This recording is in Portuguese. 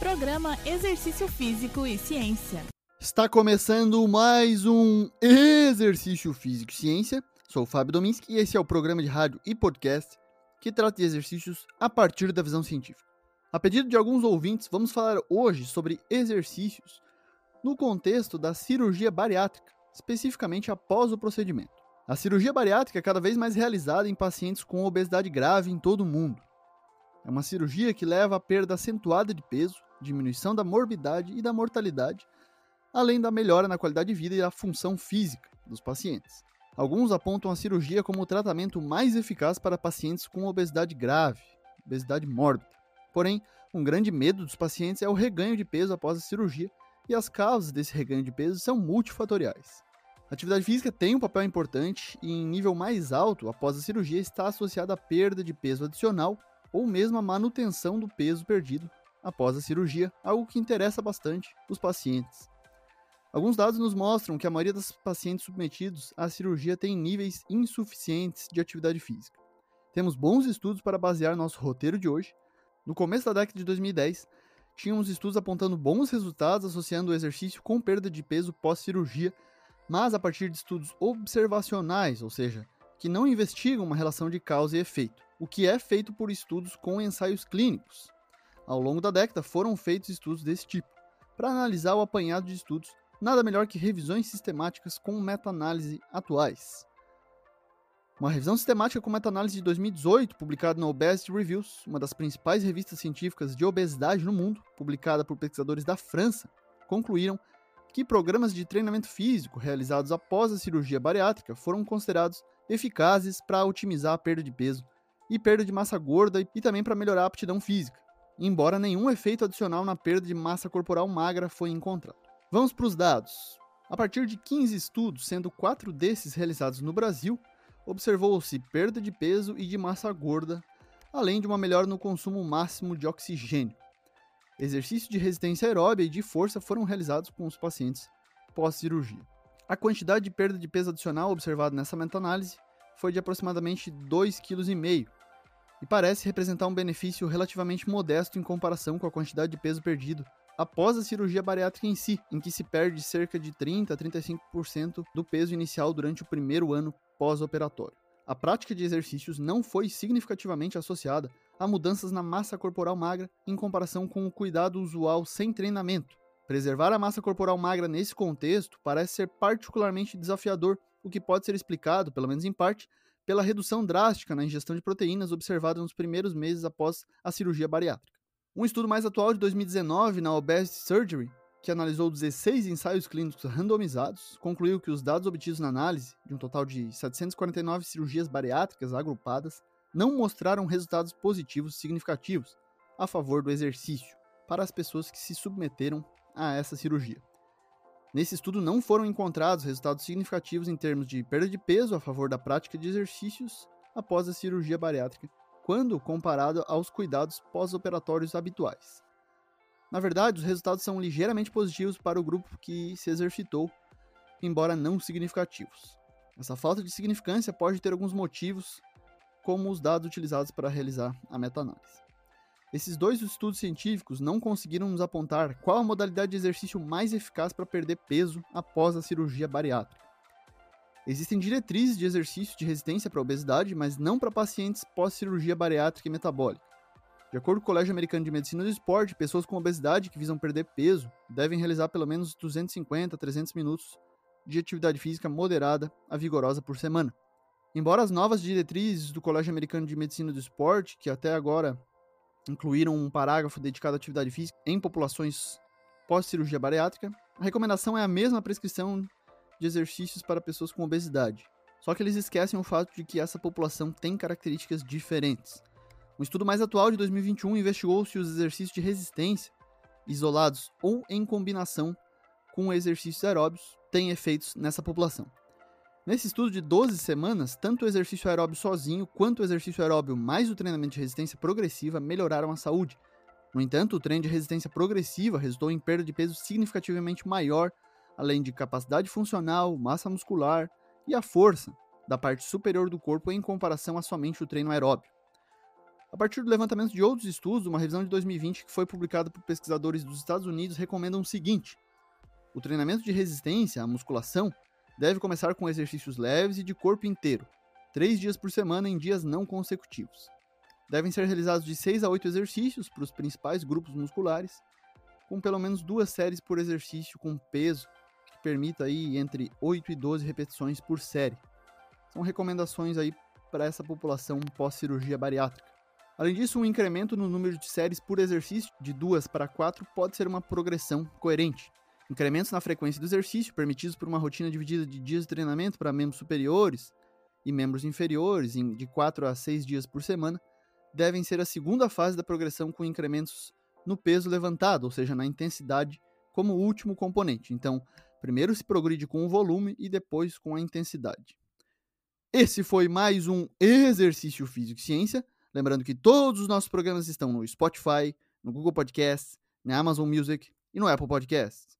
Programa Exercício Físico e Ciência. Está começando mais um Exercício Físico e Ciência. Sou o Fábio Dominski e esse é o programa de rádio e podcast que trata de exercícios a partir da visão científica. A pedido de alguns ouvintes, vamos falar hoje sobre exercícios no contexto da cirurgia bariátrica, especificamente após o procedimento. A cirurgia bariátrica é cada vez mais realizada em pacientes com obesidade grave em todo o mundo. É uma cirurgia que leva à perda acentuada de peso, diminuição da morbidade e da mortalidade, além da melhora na qualidade de vida e da função física dos pacientes. Alguns apontam a cirurgia como o tratamento mais eficaz para pacientes com obesidade grave, obesidade mórbida. Porém, um grande medo dos pacientes é o reganho de peso após a cirurgia, e as causas desse reganho de peso são multifatoriais. A atividade física tem um papel importante e, em nível mais alto, após a cirurgia, está associada à perda de peso adicional ou mesmo a manutenção do peso perdido após a cirurgia, algo que interessa bastante os pacientes. Alguns dados nos mostram que a maioria dos pacientes submetidos à cirurgia tem níveis insuficientes de atividade física. Temos bons estudos para basear nosso roteiro de hoje. No começo da década de 2010, tínhamos estudos apontando bons resultados associando o exercício com perda de peso pós-cirurgia, mas a partir de estudos observacionais, ou seja, que não investigam uma relação de causa e efeito, o que é feito por estudos com ensaios clínicos, ao longo da década foram feitos estudos desse tipo. Para analisar o apanhado de estudos, nada melhor que revisões sistemáticas com meta-análise atuais. Uma revisão sistemática com meta-análise de 2018, publicada no Obesity Reviews, uma das principais revistas científicas de obesidade no mundo, publicada por pesquisadores da França, concluíram que programas de treinamento físico realizados após a cirurgia bariátrica foram considerados eficazes para otimizar a perda de peso e perda de massa gorda e também para melhorar a aptidão física embora nenhum efeito adicional na perda de massa corporal magra foi encontrado. Vamos para os dados. A partir de 15 estudos, sendo quatro desses realizados no Brasil, observou-se perda de peso e de massa gorda, além de uma melhora no consumo máximo de oxigênio. Exercícios de resistência aeróbia e de força foram realizados com os pacientes pós-cirurgia. A quantidade de perda de peso adicional observada nessa meta-análise foi de aproximadamente 2,5 kg, e parece representar um benefício relativamente modesto em comparação com a quantidade de peso perdido após a cirurgia bariátrica em si, em que se perde cerca de 30 a 35% do peso inicial durante o primeiro ano pós-operatório. A prática de exercícios não foi significativamente associada a mudanças na massa corporal magra em comparação com o cuidado usual sem treinamento. Preservar a massa corporal magra nesse contexto parece ser particularmente desafiador, o que pode ser explicado, pelo menos em parte, pela redução drástica na ingestão de proteínas observada nos primeiros meses após a cirurgia bariátrica. Um estudo mais atual de 2019 na Obesity Surgery, que analisou 16 ensaios clínicos randomizados, concluiu que os dados obtidos na análise, de um total de 749 cirurgias bariátricas agrupadas, não mostraram resultados positivos significativos a favor do exercício para as pessoas que se submeteram a essa cirurgia. Nesse estudo não foram encontrados resultados significativos em termos de perda de peso a favor da prática de exercícios após a cirurgia bariátrica, quando comparado aos cuidados pós-operatórios habituais. Na verdade, os resultados são ligeiramente positivos para o grupo que se exercitou, embora não significativos. Essa falta de significância pode ter alguns motivos, como os dados utilizados para realizar a meta-análise. Esses dois estudos científicos não conseguiram nos apontar qual a modalidade de exercício mais eficaz para perder peso após a cirurgia bariátrica. Existem diretrizes de exercício de resistência para obesidade, mas não para pacientes pós-cirurgia bariátrica e metabólica. De acordo com o Colégio Americano de Medicina do Esporte, pessoas com obesidade que visam perder peso devem realizar pelo menos 250 a 300 minutos de atividade física moderada a vigorosa por semana. Embora as novas diretrizes do Colégio Americano de Medicina do Esporte, que até agora incluíram um parágrafo dedicado à atividade física em populações pós-cirurgia bariátrica. A recomendação é a mesma prescrição de exercícios para pessoas com obesidade. Só que eles esquecem o fato de que essa população tem características diferentes. Um estudo mais atual de 2021 investigou se os exercícios de resistência, isolados ou em combinação com exercícios aeróbios, têm efeitos nessa população. Nesse estudo de 12 semanas, tanto o exercício aeróbio sozinho quanto o exercício aeróbio mais o treinamento de resistência progressiva melhoraram a saúde. No entanto, o treino de resistência progressiva resultou em perda de peso significativamente maior, além de capacidade funcional, massa muscular e a força da parte superior do corpo em comparação a somente o treino aeróbio. A partir do levantamento de outros estudos, uma revisão de 2020 que foi publicada por pesquisadores dos Estados Unidos recomenda o seguinte: o treinamento de resistência, a musculação, deve começar com exercícios leves e de corpo inteiro, três dias por semana em dias não consecutivos. Devem ser realizados de 6 a 8 exercícios para os principais grupos musculares, com pelo menos duas séries por exercício com peso, que permita aí entre 8 e 12 repetições por série. São recomendações aí para essa população pós-cirurgia bariátrica. Além disso, um incremento no número de séries por exercício de 2 para 4 pode ser uma progressão coerente. Incrementos na frequência do exercício, permitidos por uma rotina dividida de dias de treinamento para membros superiores e membros inferiores, de 4 a 6 dias por semana, devem ser a segunda fase da progressão com incrementos no peso levantado, ou seja, na intensidade, como último componente. Então, primeiro se progride com o volume e depois com a intensidade. Esse foi mais um Exercício Físico e Ciência. Lembrando que todos os nossos programas estão no Spotify, no Google Podcasts, na Amazon Music e no Apple Podcasts.